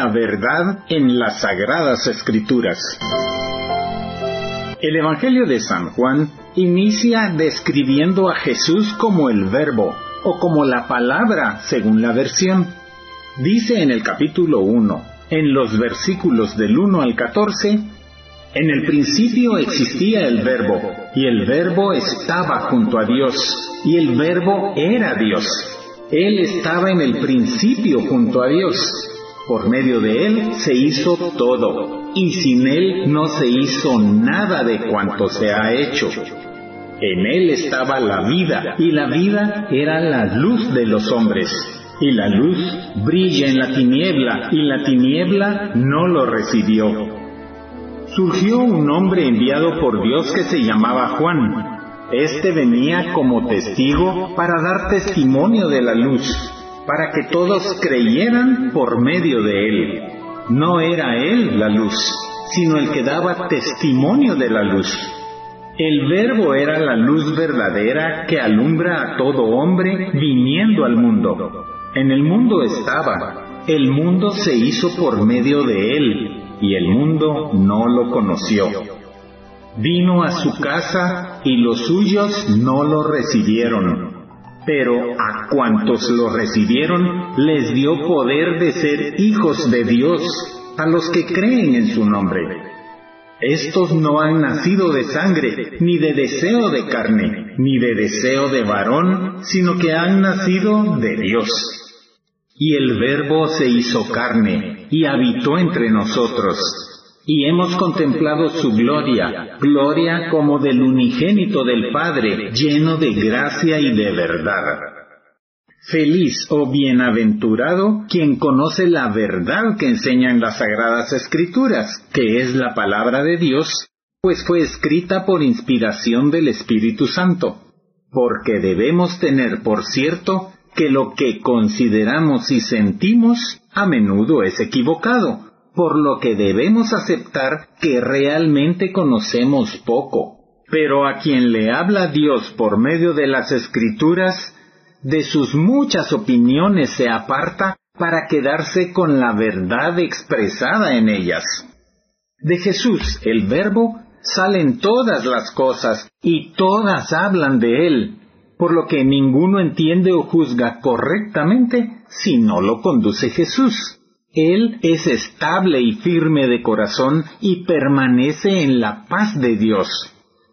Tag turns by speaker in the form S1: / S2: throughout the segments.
S1: la verdad en las sagradas escrituras. El Evangelio de San Juan inicia describiendo a Jesús como el verbo o como la palabra según la versión. Dice en el capítulo 1, en los versículos del 1 al 14, en el principio existía el verbo, y el verbo estaba junto a Dios, y el verbo era Dios. Él estaba en el principio junto a Dios. Por medio de Él se hizo todo, y sin Él no se hizo nada de cuanto se ha hecho. En Él estaba la vida, y la vida era la luz de los hombres. Y la luz brilla en la tiniebla, y la tiniebla no lo recibió. Surgió un hombre enviado por Dios que se llamaba Juan. Este venía como testigo para dar testimonio de la luz para que todos creyeran por medio de él. No era él la luz, sino el que daba testimonio de la luz. El verbo era la luz verdadera que alumbra a todo hombre viniendo al mundo. En el mundo estaba, el mundo se hizo por medio de él, y el mundo no lo conoció. Vino a su casa y los suyos no lo recibieron pero a cuantos lo recibieron les dio poder de ser hijos de Dios, a los que creen en su nombre. Estos no han nacido de sangre, ni de deseo de carne, ni de deseo de varón, sino que han nacido de Dios. Y el Verbo se hizo carne, y habitó entre nosotros y hemos contemplado su gloria, gloria como del unigénito del Padre, lleno de gracia y de verdad. Feliz o bienaventurado quien conoce la verdad que enseñan las sagradas escrituras, que es la palabra de Dios, pues fue escrita por inspiración del Espíritu Santo. Porque debemos tener por cierto que lo que consideramos y sentimos a menudo es equivocado por lo que debemos aceptar que realmente conocemos poco. Pero a quien le habla Dios por medio de las escrituras, de sus muchas opiniones se aparta para quedarse con la verdad expresada en ellas. De Jesús, el Verbo, salen todas las cosas y todas hablan de Él, por lo que ninguno entiende o juzga correctamente si no lo conduce Jesús. Él es estable y firme de corazón y permanece en la paz de Dios.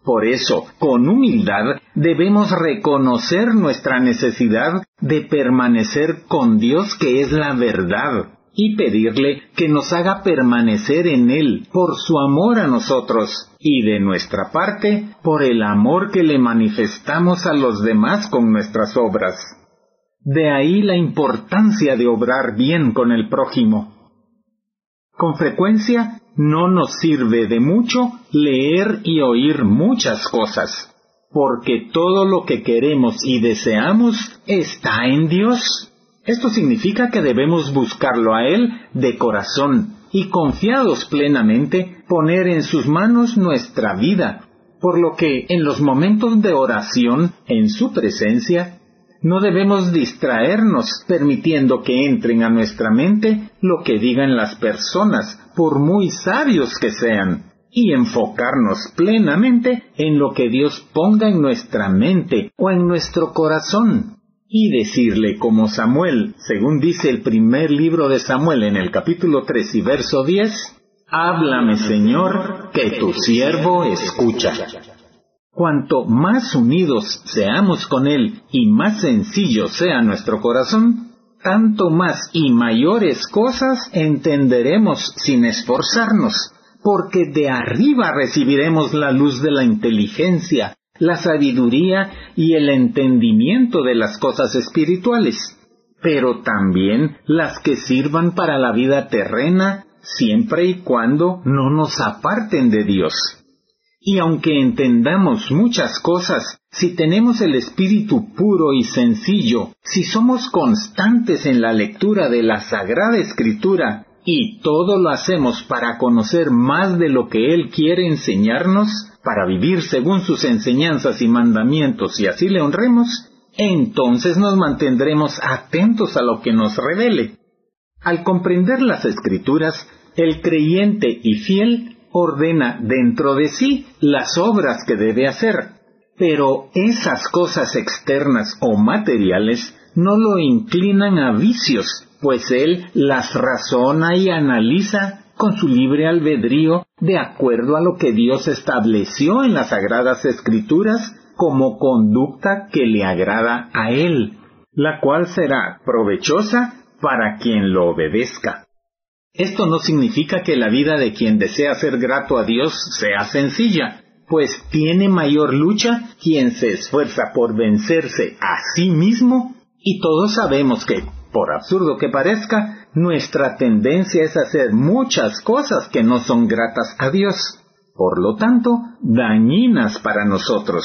S1: Por eso, con humildad, debemos reconocer nuestra necesidad de permanecer con Dios que es la verdad y pedirle que nos haga permanecer en Él por su amor a nosotros y de nuestra parte por el amor que le manifestamos a los demás con nuestras obras. De ahí la importancia de obrar bien con el prójimo. Con frecuencia no nos sirve de mucho leer y oír muchas cosas, porque todo lo que queremos y deseamos está en Dios. Esto significa que debemos buscarlo a Él de corazón y confiados plenamente poner en sus manos nuestra vida, por lo que en los momentos de oración, en su presencia, no debemos distraernos permitiendo que entren a nuestra mente lo que digan las personas, por muy sabios que sean, y enfocarnos plenamente en lo que Dios ponga en nuestra mente o en nuestro corazón, y decirle como Samuel, según dice el primer libro de Samuel en el capítulo 3 y verso 10, Háblame Señor, que tu siervo escucha. Cuanto más unidos seamos con Él y más sencillo sea nuestro corazón, tanto más y mayores cosas entenderemos sin esforzarnos, porque de arriba recibiremos la luz de la inteligencia, la sabiduría y el entendimiento de las cosas espirituales, pero también las que sirvan para la vida terrena, siempre y cuando no nos aparten de Dios. Y aunque entendamos muchas cosas, si tenemos el espíritu puro y sencillo, si somos constantes en la lectura de la Sagrada Escritura, y todo lo hacemos para conocer más de lo que Él quiere enseñarnos, para vivir según sus enseñanzas y mandamientos y así le honremos, entonces nos mantendremos atentos a lo que nos revele. Al comprender las escrituras, el creyente y fiel ordena dentro de sí las obras que debe hacer, pero esas cosas externas o materiales no lo inclinan a vicios, pues él las razona y analiza con su libre albedrío de acuerdo a lo que Dios estableció en las sagradas escrituras como conducta que le agrada a él, la cual será provechosa para quien lo obedezca. Esto no significa que la vida de quien desea ser grato a Dios sea sencilla, pues tiene mayor lucha quien se esfuerza por vencerse a sí mismo y todos sabemos que, por absurdo que parezca, nuestra tendencia es hacer muchas cosas que no son gratas a Dios, por lo tanto, dañinas para nosotros.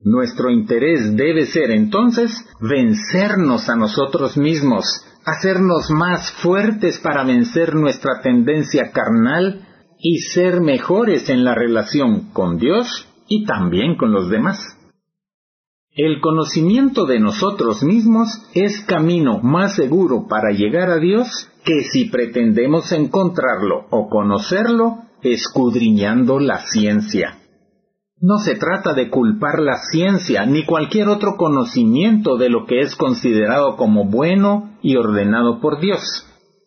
S1: Nuestro interés debe ser entonces vencernos a nosotros mismos, hacernos más fuertes para vencer nuestra tendencia carnal y ser mejores en la relación con Dios y también con los demás. El conocimiento de nosotros mismos es camino más seguro para llegar a Dios que si pretendemos encontrarlo o conocerlo escudriñando la ciencia. No se trata de culpar la ciencia ni cualquier otro conocimiento de lo que es considerado como bueno y ordenado por Dios.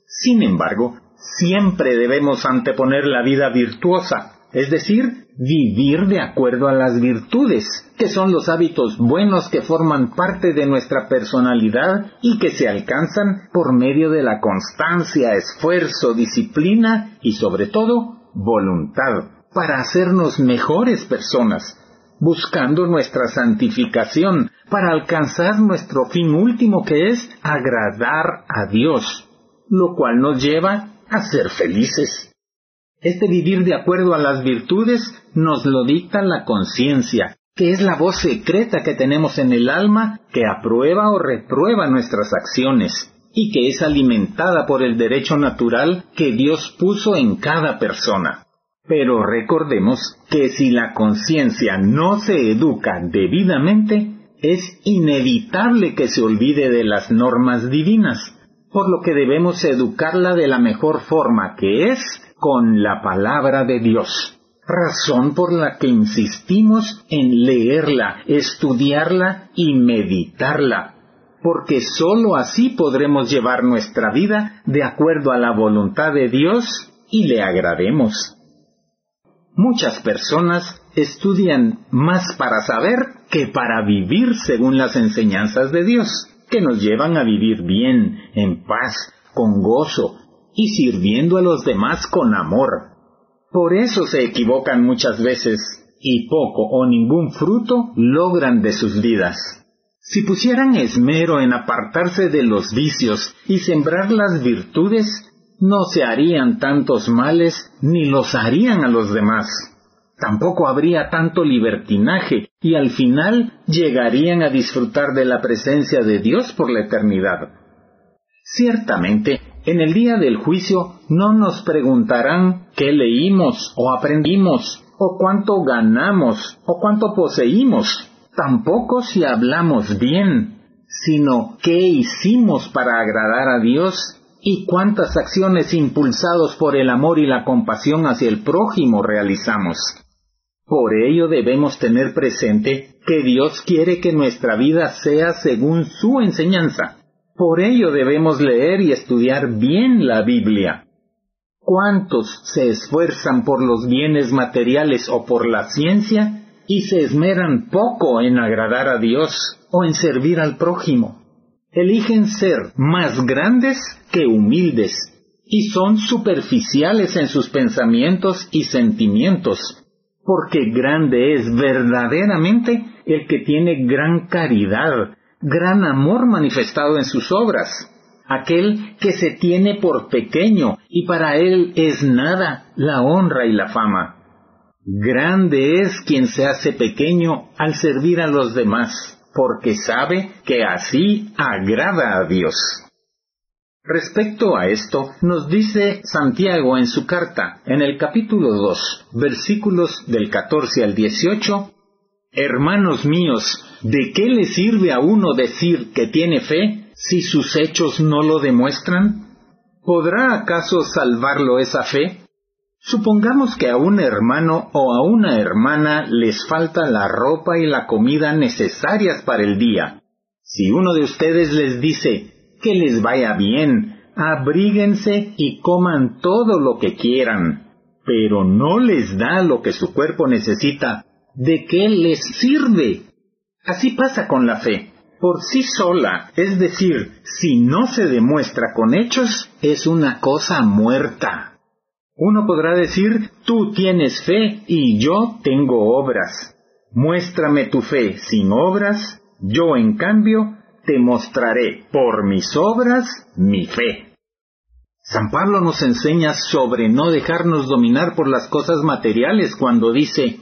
S1: Sin embargo, siempre debemos anteponer la vida virtuosa, es decir, vivir de acuerdo a las virtudes, que son los hábitos buenos que forman parte de nuestra personalidad y que se alcanzan por medio de la constancia, esfuerzo, disciplina y sobre todo voluntad para hacernos mejores personas, buscando nuestra santificación, para alcanzar nuestro fin último que es agradar a Dios, lo cual nos lleva a ser felices. Este vivir de acuerdo a las virtudes nos lo dicta la conciencia, que es la voz secreta que tenemos en el alma que aprueba o reprueba nuestras acciones, y que es alimentada por el derecho natural que Dios puso en cada persona. Pero recordemos que si la conciencia no se educa debidamente, es inevitable que se olvide de las normas divinas, por lo que debemos educarla de la mejor forma que es con la palabra de Dios. Razón por la que insistimos en leerla, estudiarla y meditarla, porque sólo así podremos llevar nuestra vida de acuerdo a la voluntad de Dios y le agrademos. Muchas personas estudian más para saber que para vivir según las enseñanzas de Dios, que nos llevan a vivir bien, en paz, con gozo y sirviendo a los demás con amor. Por eso se equivocan muchas veces y poco o ningún fruto logran de sus vidas. Si pusieran esmero en apartarse de los vicios y sembrar las virtudes, no se harían tantos males ni los harían a los demás. Tampoco habría tanto libertinaje y al final llegarían a disfrutar de la presencia de Dios por la eternidad. Ciertamente, en el día del juicio no nos preguntarán qué leímos o aprendimos, o cuánto ganamos, o cuánto poseímos, tampoco si hablamos bien, sino qué hicimos para agradar a Dios y cuántas acciones impulsados por el amor y la compasión hacia el prójimo realizamos. Por ello debemos tener presente que Dios quiere que nuestra vida sea según su enseñanza. Por ello debemos leer y estudiar bien la Biblia. ¿Cuántos se esfuerzan por los bienes materiales o por la ciencia y se esmeran poco en agradar a Dios o en servir al prójimo? Eligen ser más grandes que humildes y son superficiales en sus pensamientos y sentimientos, porque grande es verdaderamente el que tiene gran caridad, gran amor manifestado en sus obras, aquel que se tiene por pequeño y para él es nada la honra y la fama. Grande es quien se hace pequeño al servir a los demás porque sabe que así agrada a Dios. Respecto a esto, nos dice Santiago en su carta, en el capítulo 2, versículos del 14 al 18, Hermanos míos, ¿de qué le sirve a uno decir que tiene fe si sus hechos no lo demuestran? ¿Podrá acaso salvarlo esa fe? Supongamos que a un hermano o a una hermana les falta la ropa y la comida necesarias para el día. Si uno de ustedes les dice que les vaya bien, abríguense y coman todo lo que quieran, pero no les da lo que su cuerpo necesita, ¿de qué les sirve? Así pasa con la fe. Por sí sola, es decir, si no se demuestra con hechos, es una cosa muerta. Uno podrá decir, tú tienes fe y yo tengo obras. Muéstrame tu fe sin obras, yo en cambio te mostraré por mis obras mi fe. San Pablo nos enseña sobre no dejarnos dominar por las cosas materiales cuando dice,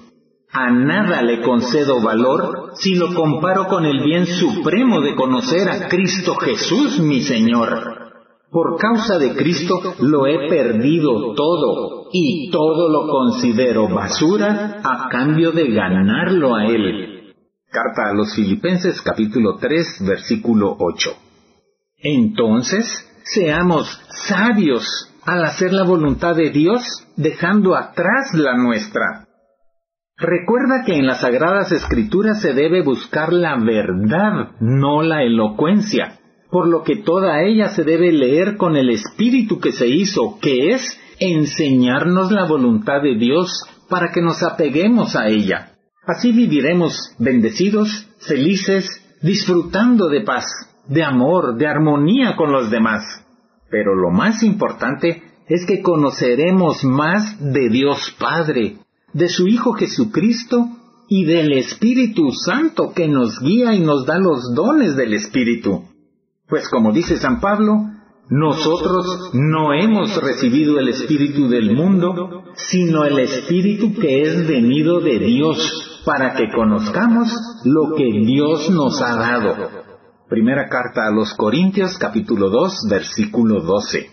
S1: a nada le concedo valor si lo comparo con el bien supremo de conocer a Cristo Jesús mi Señor. Por causa de Cristo lo he perdido todo y todo lo considero basura a cambio de ganarlo a Él. Carta a los Filipenses capítulo 3 versículo 8. Entonces, seamos sabios al hacer la voluntad de Dios, dejando atrás la nuestra. Recuerda que en las Sagradas Escrituras se debe buscar la verdad, no la elocuencia, por lo que toda ella se debe leer con el espíritu que se hizo, que es enseñarnos la voluntad de Dios para que nos apeguemos a ella. Así viviremos bendecidos, felices, disfrutando de paz, de amor, de armonía con los demás. Pero lo más importante es que conoceremos más de Dios Padre, de su Hijo Jesucristo y del Espíritu Santo que nos guía y nos da los dones del Espíritu. Pues como dice San Pablo, nosotros no hemos recibido el Espíritu del mundo, sino el Espíritu que es venido de Dios, para que conozcamos lo que Dios nos ha dado. Primera carta a los Corintios capítulo 2 versículo 12.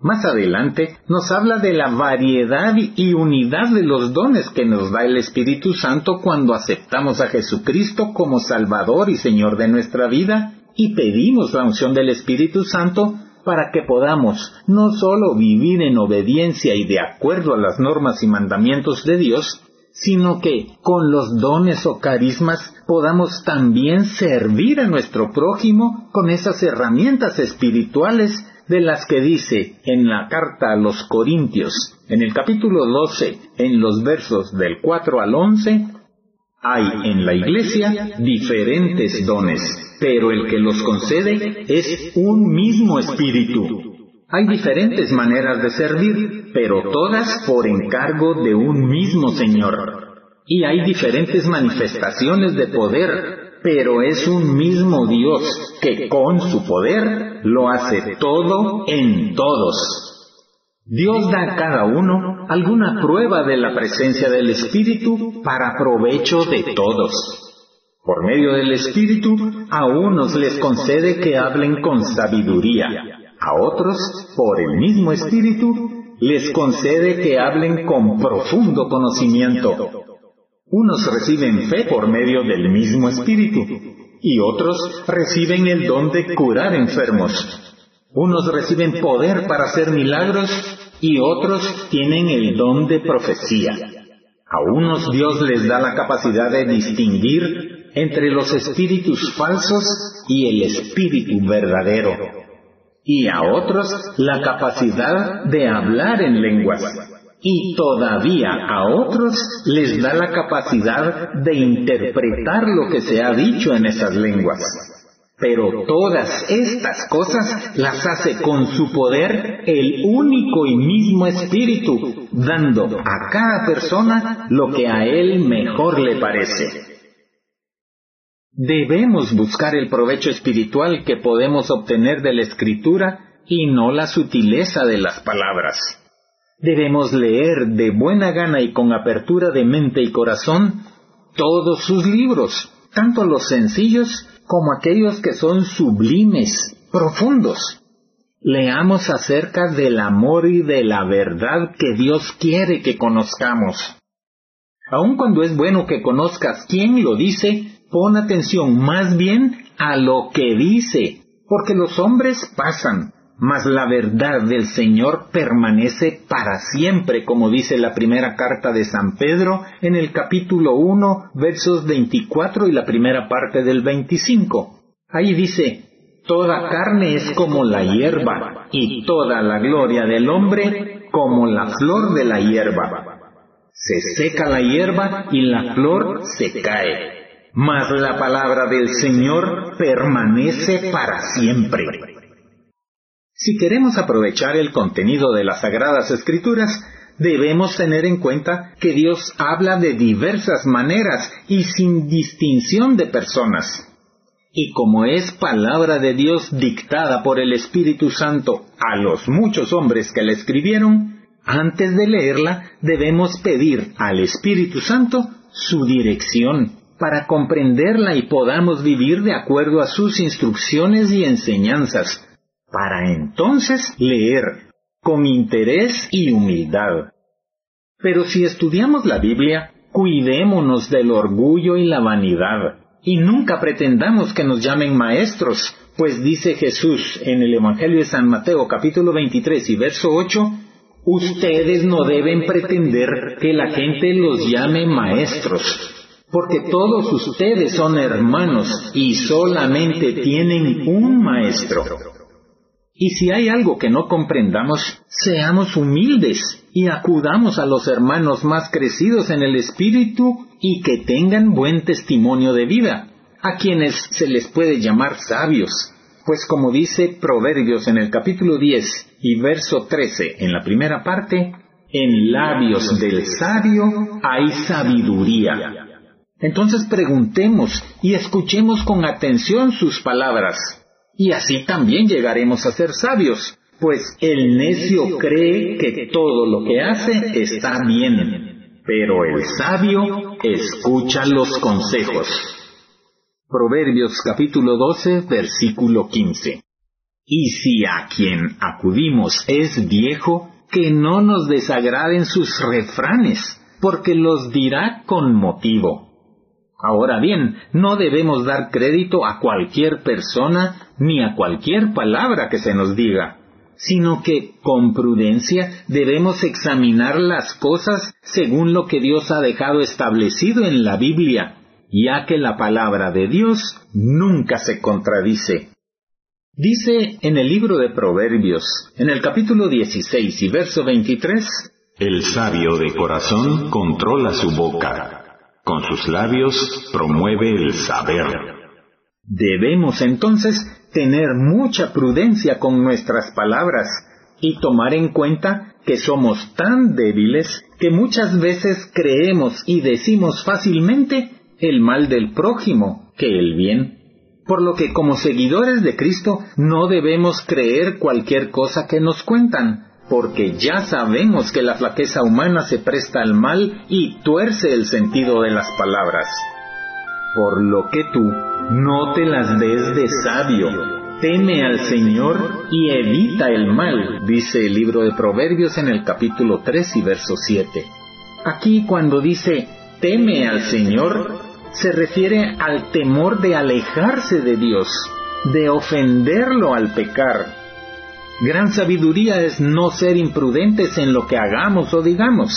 S1: Más adelante nos habla de la variedad y unidad de los dones que nos da el Espíritu Santo cuando aceptamos a Jesucristo como Salvador y Señor de nuestra vida y pedimos la unción del Espíritu Santo para que podamos no solo vivir en obediencia y de acuerdo a las normas y mandamientos de Dios, sino que con los dones o carismas podamos también servir a nuestro prójimo con esas herramientas espirituales de las que dice en la carta a los Corintios, en el capítulo 12, en los versos del 4 al 11, hay en la iglesia diferentes dones, pero el que los concede es un mismo espíritu. Hay diferentes maneras de servir, pero todas por encargo de un mismo Señor. Y hay diferentes manifestaciones de poder, pero es un mismo Dios que con su poder lo hace todo en todos. Dios da a cada uno alguna prueba de la presencia del Espíritu para provecho de todos. Por medio del Espíritu, a unos les concede que hablen con sabiduría, a otros, por el mismo Espíritu, les concede que hablen con profundo conocimiento unos reciben fe por medio del mismo Espíritu y otros reciben el don de curar enfermos. Unos reciben poder para hacer milagros y otros tienen el don de profecía. A unos Dios les da la capacidad de distinguir entre los espíritus falsos y el espíritu verdadero. Y a otros la capacidad de hablar en lenguas y todavía a otros les da la capacidad de interpretar lo que se ha dicho en esas lenguas. Pero todas estas cosas las hace con su poder el único y mismo Espíritu, dando a cada persona lo que a él mejor le parece. Debemos buscar el provecho espiritual que podemos obtener de la escritura y no la sutileza de las palabras. Debemos leer de buena gana y con apertura de mente y corazón todos sus libros, tanto los sencillos como aquellos que son sublimes, profundos. Leamos acerca del amor y de la verdad que Dios quiere que conozcamos. Aun cuando es bueno que conozcas quién lo dice, pon atención más bien a lo que dice, porque los hombres pasan, mas la verdad del Señor permanece para siempre, como dice la primera carta de San Pedro en el capítulo 1, versos 24 y la primera parte del 25. Ahí dice, Toda carne es como la hierba, y toda la gloria del hombre como la flor de la hierba. Se seca la hierba y la flor se cae, mas la palabra del Señor permanece para siempre. Si queremos aprovechar el contenido de las Sagradas Escrituras, debemos tener en cuenta que Dios habla de diversas maneras y sin distinción de personas. Y como es palabra de Dios dictada por el Espíritu Santo a los muchos hombres que la escribieron, antes de leerla debemos pedir al Espíritu Santo su dirección para comprenderla y podamos vivir de acuerdo a sus instrucciones y enseñanzas, para entonces leer con interés y humildad. Pero si estudiamos la Biblia, cuidémonos del orgullo y la vanidad y nunca pretendamos que nos llamen maestros, pues dice Jesús en el Evangelio de San Mateo capítulo 23 y verso 8, ustedes no deben pretender que la gente los llame maestros, porque todos ustedes son hermanos y solamente tienen un maestro. Y si hay algo que no comprendamos, seamos humildes y acudamos a los hermanos más crecidos en el espíritu y que tengan buen testimonio de vida, a quienes se les puede llamar sabios, pues como dice Proverbios en el capítulo 10 y verso 13 en la primera parte, en labios del sabio hay sabiduría. Entonces preguntemos y escuchemos con atención sus palabras y así también llegaremos a ser sabios, pues el necio cree que todo lo que hace está bien, pero el sabio escucha los consejos. Proverbios capítulo 12, versículo 15. Y si a quien acudimos es viejo, que no nos desagraden sus refranes, porque los dirá con motivo. Ahora bien, no debemos dar crédito a cualquier persona ni a cualquier palabra que se nos diga, sino que con prudencia debemos examinar las cosas según lo que Dios ha dejado establecido en la Biblia, ya que la palabra de Dios nunca se contradice. Dice en el libro de Proverbios, en el capítulo 16 y verso 23,
S2: El sabio de corazón controla su boca con sus labios promueve el saber.
S1: Debemos entonces tener mucha prudencia con nuestras palabras y tomar en cuenta que somos tan débiles que muchas veces creemos y decimos fácilmente el mal del prójimo que el bien. Por lo que como seguidores de Cristo no debemos creer cualquier cosa que nos cuentan, porque ya sabemos que la flaqueza humana se presta al mal y tuerce el sentido de las palabras. Por lo que tú no te las des de sabio, teme al Señor y evita el mal, dice el libro de Proverbios en el capítulo 3 y verso 7. Aquí cuando dice teme al Señor, se refiere al temor de alejarse de Dios, de ofenderlo al pecar, Gran sabiduría es no ser imprudentes en lo que hagamos o digamos.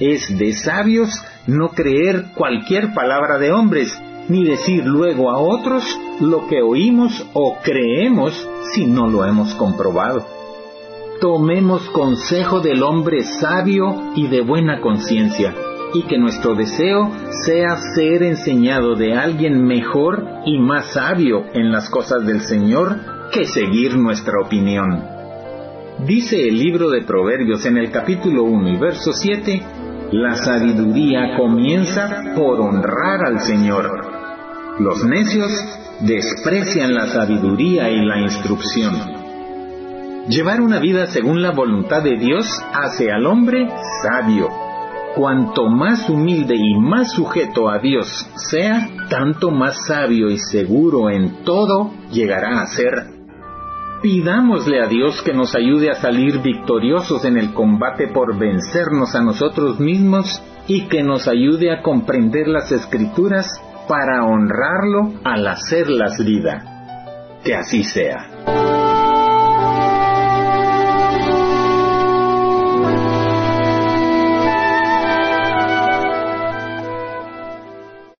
S1: Es de sabios no creer cualquier palabra de hombres, ni decir luego a otros lo que oímos o creemos si no lo hemos comprobado. Tomemos consejo del hombre sabio y de buena conciencia, y que nuestro deseo sea ser enseñado de alguien mejor y más sabio en las cosas del Señor que seguir nuestra opinión. Dice el libro de Proverbios en el capítulo 1 y verso 7, la sabiduría comienza por honrar al Señor. Los necios desprecian la sabiduría y la instrucción. Llevar una vida según la voluntad de Dios hace al hombre sabio. Cuanto más humilde y más sujeto a Dios sea, tanto más sabio y seguro en todo llegará a ser Pidámosle a Dios que nos ayude a salir victoriosos en el combate por vencernos a nosotros mismos y que nos ayude a comprender las escrituras para honrarlo al hacerlas vida. Que así sea.